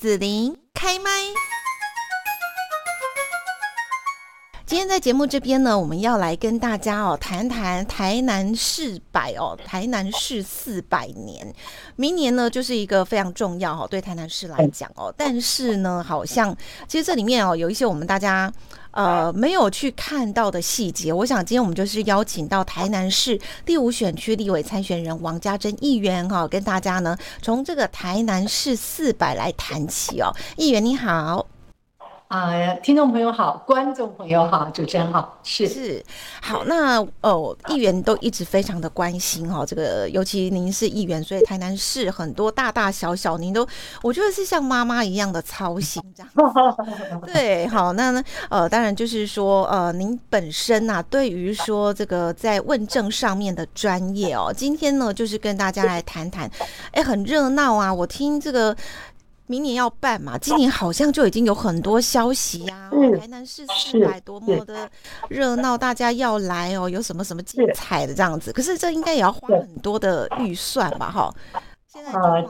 子琳开麦。今天在节目这边呢，我们要来跟大家哦谈谈台南市百哦，台南市四百年，明年呢就是一个非常重要哦，对台南市来讲哦。但是呢，好像其实这里面哦有一些我们大家呃没有去看到的细节。我想今天我们就是邀请到台南市第五选区立委参选人王家珍议员哈，跟大家呢从这个台南市四百来谈起哦。议员你好。啊、呃，听众朋友好，观众朋友好，主持人好，是是好。那哦，议员都一直非常的关心哈、哦，这个尤其您是议员，所以台南市很多大大小小，您都我觉得是像妈妈一样的操心这样。对，好，那呢，呃，当然就是说，呃，您本身呐、啊，对于说这个在问政上面的专业哦，今天呢，就是跟大家来谈谈，哎，很热闹啊，我听这个。明年要办嘛？今年好像就已经有很多消息呀、啊。台南市四百多么的热闹，大家要来哦，有什么什么精彩的这样子。可是这应该也要花很多的预算吧？哈。现在呃，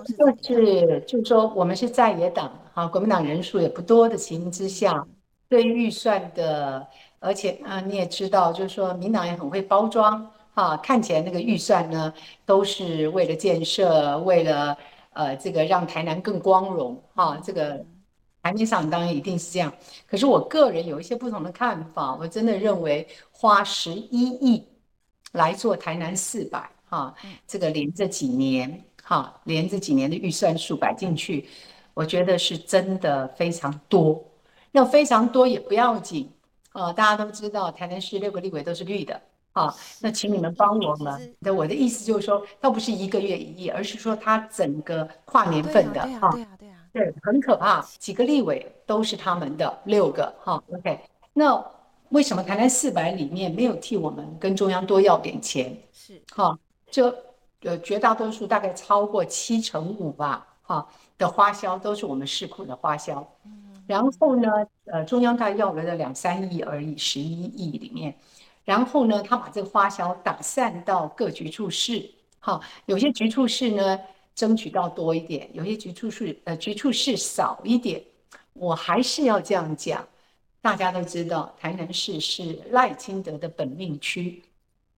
就是就是说，我们是在野党哈，国民党人数也不多的情形之下，对预算的，而且啊、呃，你也知道，就是说，民党也很会包装哈，看起来那个预算呢，都是为了建设，为了。呃，这个让台南更光荣哈，这个台面上当然一定是这样。可是我个人有一些不同的看法，我真的认为花十一亿来做台南四百哈，这个连这几年哈，连这几年的预算数摆进去，我觉得是真的非常多。那非常多也不要紧啊，大家都知道台南市六个立委都是绿的。好，那请你们帮我们。那我的意思就是说，倒不是一个月一亿，而是说它整个跨年份的哈。对啊，对啊，对，很可怕。几个立委都是他们的六个哈。OK，那为什么台南四百里面没有替我们跟中央多要点钱？是哈，这呃绝大多数大概超过七成五吧，哈的花销都是我们市库的花销。嗯。然后呢，呃，中央大概要了的两三亿而已，十一亿里面。然后呢，他把这个花销打散到各局处室，好，有些局处室呢争取到多一点，有些局处室呃局处室少一点。我还是要这样讲，大家都知道台南市是赖清德的本命区，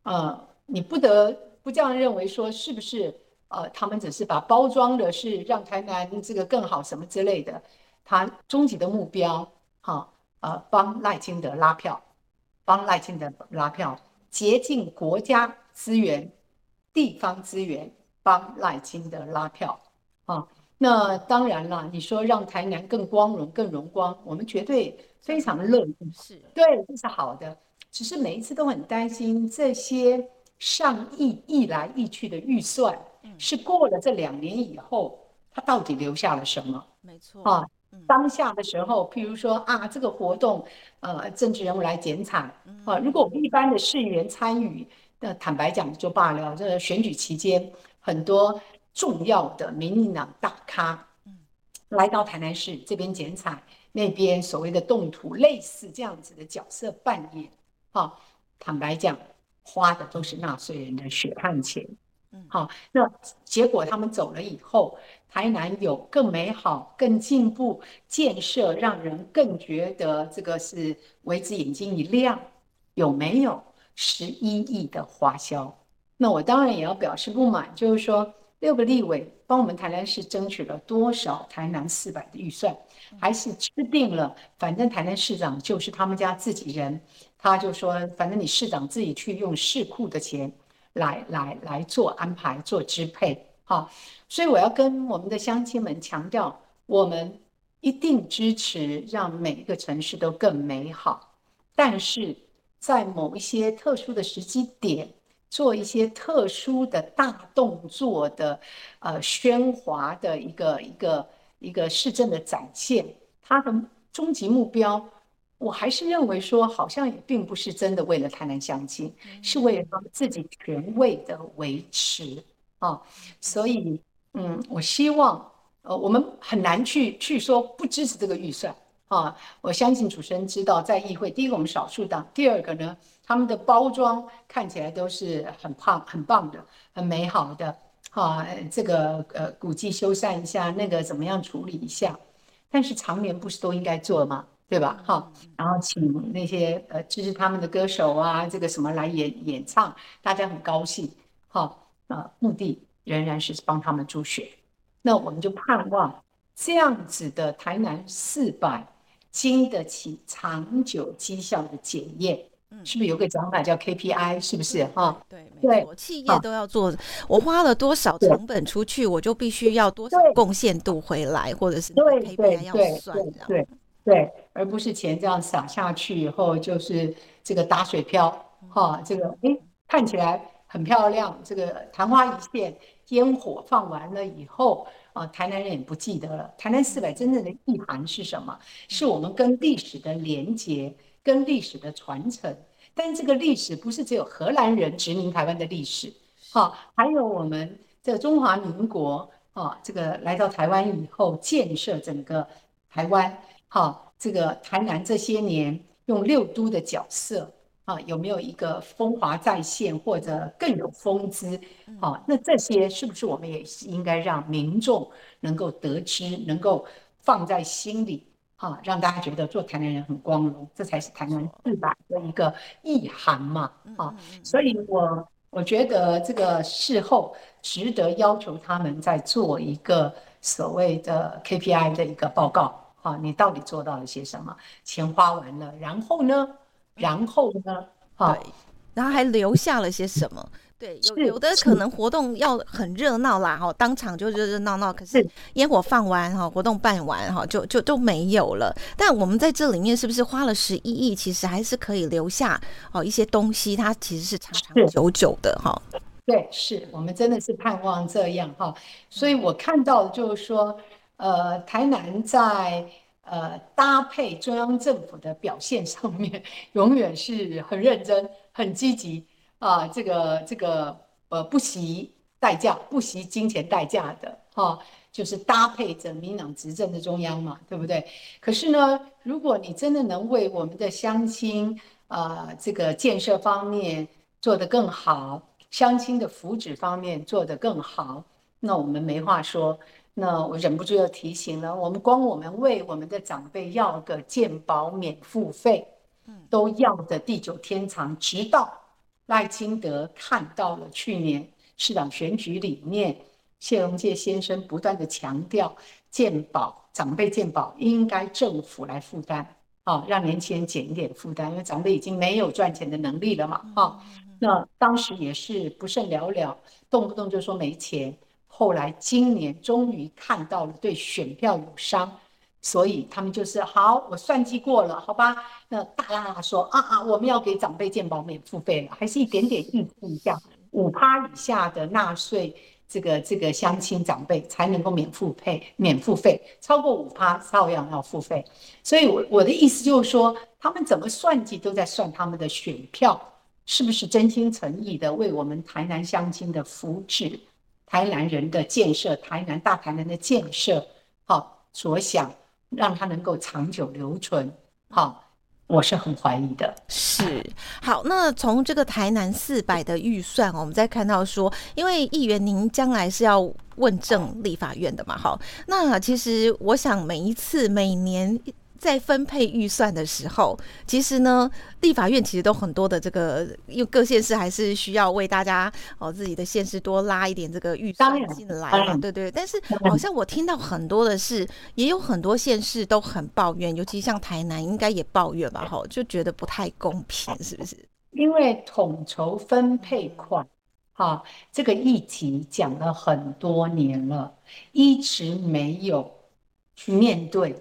呃，你不得不这样认为说是不是？呃，他们只是把包装的是让台南这个更好什么之类的，他终极的目标，好，呃，帮赖清德拉票。帮赖清德拉票，竭尽国家资源、地方资源帮赖清德拉票啊！那当然了，你说让台南更光荣、更荣光，我们绝对非常乐意。是，对，这是好的。只是每一次都很担心这些上亿亿来亿去的预算，是过了这两年以后，它到底留下了什么？没错啊。当下的时候，譬如说啊，这个活动，呃，政治人物来剪彩啊。如果我们一般的市议员参与，那坦白讲就罢了。这个选举期间，很多重要的民进党大咖，来到台南市这边剪彩，那边所谓的动土，类似这样子的角色扮演，哈，坦白讲，花的都是纳税人的血汗钱。好，那结果他们走了以后，台南有更美好、更进步建设，让人更觉得这个是为之眼睛一亮。有没有十一亿的花销？那我当然也要表示不满，就是说六个立委帮我们台南市争取了多少台南四百的预算，还是吃定了？反正台南市长就是他们家自己人，他就说，反正你市长自己去用市库的钱。来来来做安排做支配，好，所以我要跟我们的乡亲们强调，我们一定支持让每一个城市都更美好，但是在某一些特殊的时机点，做一些特殊的大动作的，呃，喧哗的一个一个一个市政的展现，它的终极目标。我还是认为说，好像也并不是真的为了台南乡亲，是为了他们自己权位的维持啊。所以，嗯，我希望，呃，我们很难去去说不支持这个预算啊。我相信主持人知道，在议会，第一个我们少数党，第二个呢，他们的包装看起来都是很胖、很棒的、很美好的啊。这个呃，古迹修缮一下，那个怎么样处理一下？但是常年不是都应该做吗？对吧？哈，然后请那些呃支持他们的歌手啊，这个什么来演演唱，大家很高兴。哈，呃，目的仍然是帮他们助学。那我们就盼望这样子的台南四百经得起长久绩效的检验。是不是有个讲法叫 KPI？是不是哈？对，企业都要做。我花了多少成本出去，我就必须要多少贡献度回来，或者是 KPI 要算这样。对对，而不是钱这样撒下去以后就是这个打水漂哈。这个哎看起来很漂亮，这个昙花一现，烟火放完了以后啊，台南人也不记得了。台南四百真正的意涵是什么？是我们跟历史的连接。跟历史的传承，但这个历史不是只有荷兰人殖民台湾的历史，哈，还有我们这中华民国啊，这个来到台湾以后建设整个台湾，好，这个台南这些年用六都的角色啊，有没有一个风华再现或者更有风姿？好，那这些是不是我们也是应该让民众能够得知，能够放在心里？啊，让大家觉得做台南人很光荣，这才是台南四百的一个意涵嘛。啊，所以我我觉得这个事后值得要求他们再做一个所谓的 KPI 的一个报告。啊，你到底做到了些什么？钱花完了，然后呢？然后呢？啊，对，然后还留下了些什么？对，有有的可能活动要很热闹啦，哈，当场就热热闹闹。可是烟火放完哈，活动办完哈，就就都没有了。但我们在这里面是不是花了十一亿？其实还是可以留下哦一些东西，它其实是长长久久的哈。对，是我们真的是盼望这样哈。所以我看到的就是说，呃，台南在呃搭配中央政府的表现上面，永远是很认真、很积极。啊，这个这个呃，不惜代价、不惜金钱代价的哈、就是搭配着民党执政的中央嘛，对不对？可是呢，如果你真的能为我们的乡亲啊，这个建设方面做得更好，乡亲的福祉方面做得更好，那我们没话说。那我忍不住要提醒了，我们光我们为我们的长辈要个健保免付费，都要的地久天长，直到。赖清德看到了去年市长选举里面，谢龙介先生不断的强调，健保长辈健保应该政府来负担，啊，让年轻人减一点负担，因为长辈已经没有赚钱的能力了嘛，啊，那当时也是不甚了了，动不动就说没钱，后来今年终于看到了对选票有伤。所以他们就是好，我算计过了，好吧？那大喇喇说啊啊，我们要给长辈健保免付费了，还是一点点意思一下，五趴以下的纳税，这个这个乡亲长辈才能够免付费，免付费，超过五趴照样要付费。所以，我我的意思就是说，他们怎么算计都在算他们的选票是不是真心诚意的为我们台南乡亲的福祉、台南人的建设、台南大台南的建设，好所想。让它能够长久留存，好，我是很怀疑的。是，好，那从这个台南四百的预算，我们再看到说，因为议员您将来是要问政立法院的嘛，好，那其实我想每一次每年。在分配预算的时候，其实呢，立法院其实都很多的这个，因为各县市还是需要为大家哦自己的县市多拉一点这个预算进来嘛，对对。但是好像我听到很多的是，也有很多县市都很抱怨，尤其像台南应该也抱怨吧，哈，就觉得不太公平，是不是？因为统筹分配款，哈，这个议题讲了很多年了，一直没有去面对。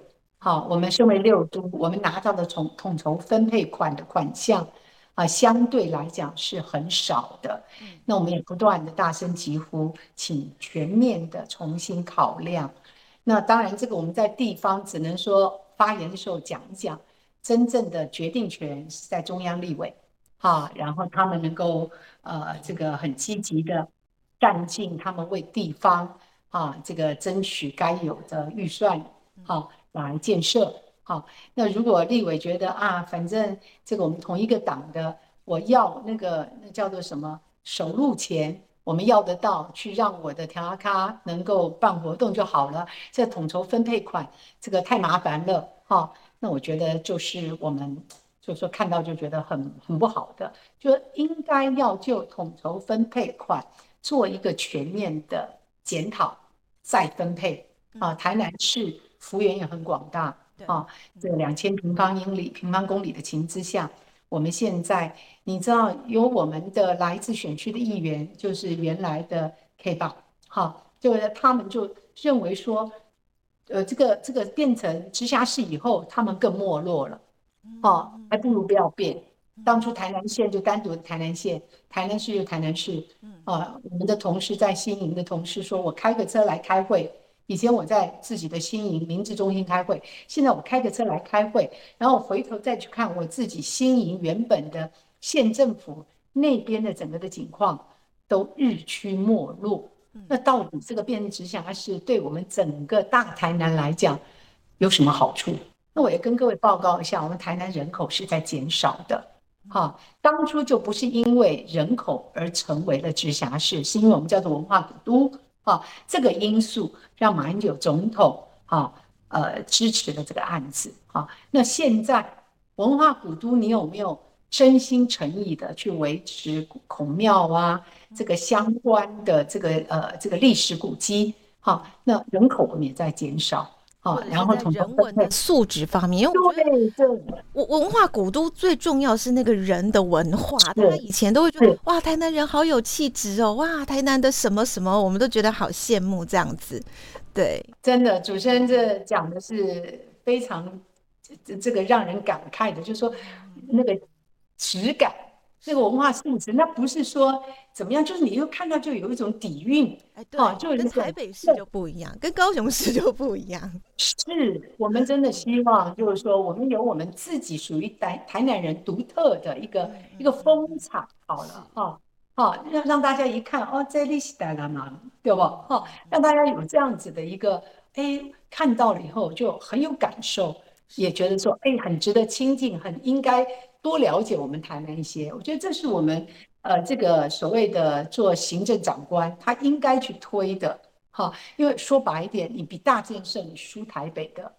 好，我们身为六都，我们拿到的从统筹分配款的款项啊，相对来讲是很少的。那我们也不断的大声疾呼，请全面的重新考量。那当然，这个我们在地方只能说发言的时候讲一讲，真正的决定权是在中央立委，哈，然后他们能够呃这个很积极的干劲，他们为地方啊这个争取该有的预算，好。来建设，好。那如果立委觉得啊，反正这个我们同一个党的，我要那个那叫做什么手路钱，我我们要得到，去让我的调阿卡能够办活动就好了。这统筹分配款，这个太麻烦了哈。那我觉得就是我们，就是说看到就觉得很很不好的，就应该要就统筹分配款做一个全面的检讨再分配啊。台南市幅员也很广大啊，这两千平方英里、平方公里的情之下。我们现在，你知道有我们的来自选区的议员，就是原来的 K 棒，哈，就是他们就认为说，呃，这个这个变成直辖市以后，他们更没落了，哦，还不如不要变。当初台南县就单独的台南县，台南市就台南市，啊，我们的同事在新营的同事说，我开个车来开会。以前我在自己的新营民治中心开会，现在我开着车来开会，然后回头再去看我自己新营原本的县政府那边的整个的景况，都日趋没落。那到底这个变成直辖市对我们整个大台南来讲有什么好处？那我也跟各位报告一下，我们台南人口是在减少的。哈，当初就不是因为人口而成为了直辖市，是因为我们叫做文化古都。啊，这个因素让马英九总统啊，呃，支持了这个案子。啊，那现在文化古都，你有没有真心诚意的去维持孔庙啊，这个相关的这个呃这个历史古迹？好，那人口也在减少。好，然后从人文的素质方面，因为我觉得文文化古都最重要是那个人的文化。大家以前都会觉得哇，台南人好有气质哦，哇，台南的什么什么，我们都觉得好羡慕这样子。对，真的，主持人这讲的是非常这这个让人感慨的，就是说那个质感。这个文化素质，那不是说怎么样，就是你又看到就有一种底蕴，哎，对，哦、就是跟台北市就不一样，跟高雄市就不一样。是我们真的希望，就是说，我们有我们自己属于台台南人独特的一个、嗯、一个风采，好了，哈，哈，让让大家一看，哦，这里是台南嘛，对不？哈，让大家有这样子的一个，哎，看到了以后就很有感受，也觉得说，哎，很值得亲近，很应该。多了解我们台南一些，我觉得这是我们呃这个所谓的做行政长官他应该去推的。哈，因为说白一点，你比大建设你输台北的，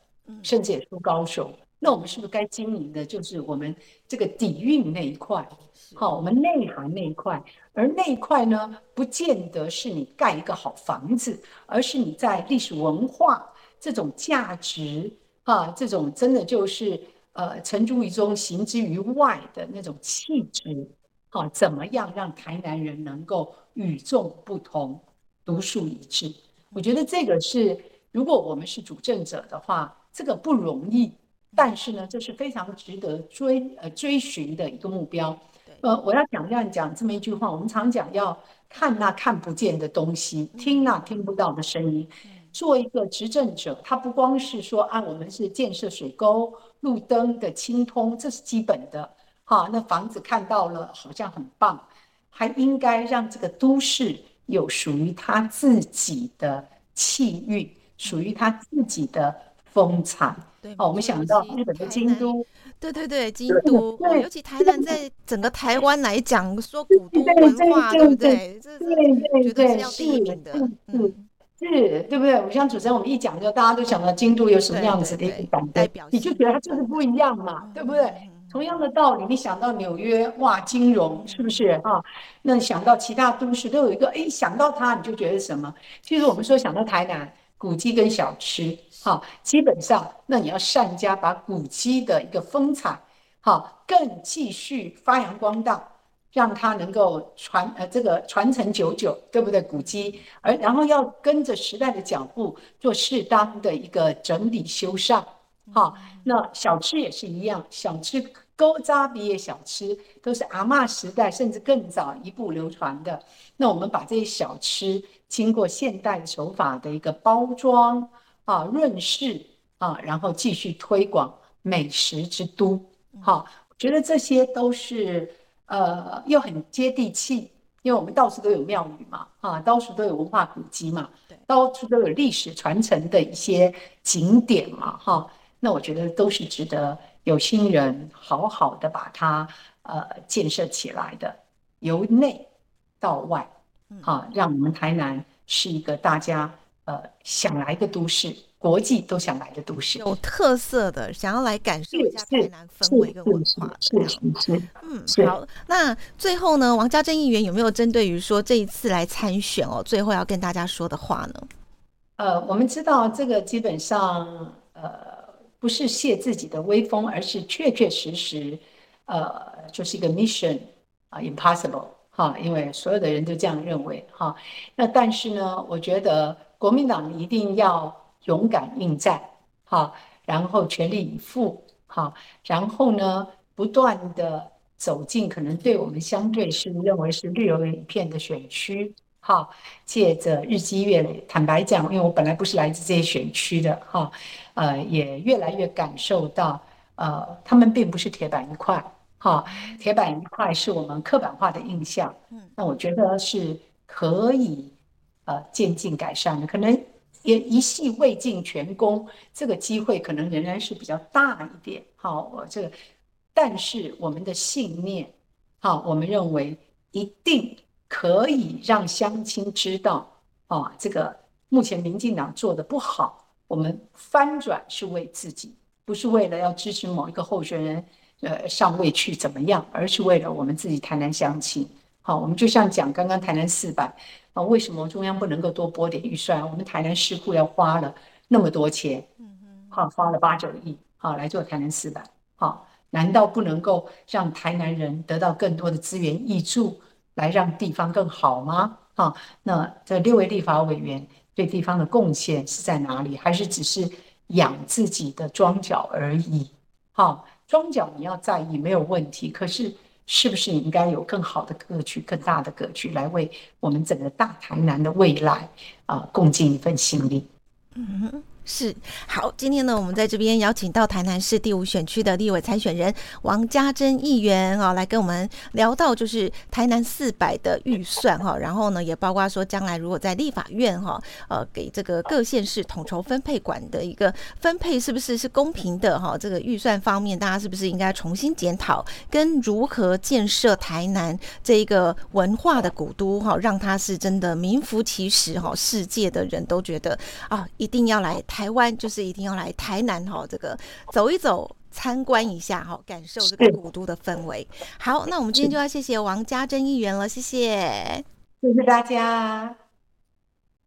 甚至也输高雄，那我们是不是该经营的就是我们这个底蕴那一块，好，我们内涵那一块，而那一块呢，不见得是你盖一个好房子，而是你在历史文化这种价值啊，这种真的就是。呃，成竹于中，行之于外的那种气质，好、啊，怎么样让台南人能够与众不同、独树一帜？我觉得这个是，如果我们是主政者的话，这个不容易。但是呢，这是非常值得追呃追寻的一个目标。呃，我要讲这样讲这么一句话，我们常讲要看那看不见的东西，听那听不到的声音。做一个执政者，他不光是说啊，我们是建设水沟、路灯的清通，这是基本的，哈，那房子看到了好像很棒，还应该让这个都市有属于他自己的气韵，属于他自己的风采。对，哦，我们想到日本的京都，对对对，京都，尤其台南在整个台湾来讲，说古都文化，对不对？这是绝对是要第一名的，嗯。是对不对？我像主持人，我们一讲就大家都想到京都有什么样子的一个感觉，你就觉得它就是不一样嘛，对不对？同样的道理，你想到纽约，哇，金融是不是啊？那想到其他都市都有一个，哎，想到它你就觉得什么？其实我们说想到台南古迹跟小吃，哈，基本上那你要善加把古迹的一个风采，哈，更继续发扬光大。让它能够传呃这个传承久久，对不对？古迹，而然后要跟着时代的脚步做适当的一个整理修缮，好，那小吃也是一样，小吃古早味的小吃都是阿嬷时代甚至更早一步流传的。那我们把这些小吃经过现代手法的一个包装啊润饰啊，然后继续推广美食之都，好，我觉得这些都是。呃，又很接地气，因为我们到处都有庙宇嘛，啊，到处都有文化古迹嘛，对，到处都有历史传承的一些景点嘛，哈，那我觉得都是值得有心人好好的把它呃建设起来的，由内到外，啊，让我们台南是一个大家呃想来的都市，国际都想来的都市，有特色的，想要来感受一下台南氛围跟文化的。是是是，嗯，好。那最后呢，王家珍议员有没有针对于说这一次来参选哦，最后要跟大家说的话呢？呃，我们知道这个基本上呃不是泄自己的威风，而是确确实实呃就是一个 mission 啊，impossible。哈，因为所有的人都这样认为哈。那但是呢，我觉得国民党一定要勇敢应战，哈，然后全力以赴，哈，然后呢，不断的走进可能对我们相对是认为是绿油油一片的选区，哈，借着日积月累，坦白讲，因为我本来不是来自这些选区的，哈，呃，也越来越感受到，呃，他们并不是铁板一块。哈，铁板一块是我们刻板化的印象，嗯，那我觉得是可以呃渐进改善的，可能也一系未尽全功，这个机会可能仍然是比较大一点。好，我这个，但是我们的信念，好，我们认为一定可以让乡亲知道，啊，这个目前民进党做的不好，我们翻转是为自己，不是为了要支持某一个候选人。呃，上位去怎么样？而是为了我们自己台南乡亲。好，我们就像讲刚刚台南四百啊，为什么中央不能够多拨点预算？我们台南市库要花了那么多钱，嗯嗯，好，花了八九亿，好来做台南四百，好，难道不能够让台南人得到更多的资源挹注，来让地方更好吗？好，那这六位立法委员对地方的贡献是在哪里？还是只是养自己的庄脚而已？好。庄脚你要在意没有问题，可是是不是应该有更好的格局、更大的格局来为我们整个大台南的未来啊，共进一份心力？嗯。是好，今天呢，我们在这边邀请到台南市第五选区的立委参选人王家珍议员啊，来跟我们聊到就是台南四百的预算哈，然后呢，也包括说将来如果在立法院哈，呃，给这个各县市统筹分配管的一个分配是不是是公平的哈？这个预算方面，大家是不是应该重新检讨，跟如何建设台南这一个文化的古都哈，让它是真的名副其实哈，世界的人都觉得啊，一定要来。台湾就是一定要来台南哈，这个走一走，参观一下哈，感受这个古都的氛围。好，那我们今天就要谢谢王家珍议员了，谢谢，谢谢大家。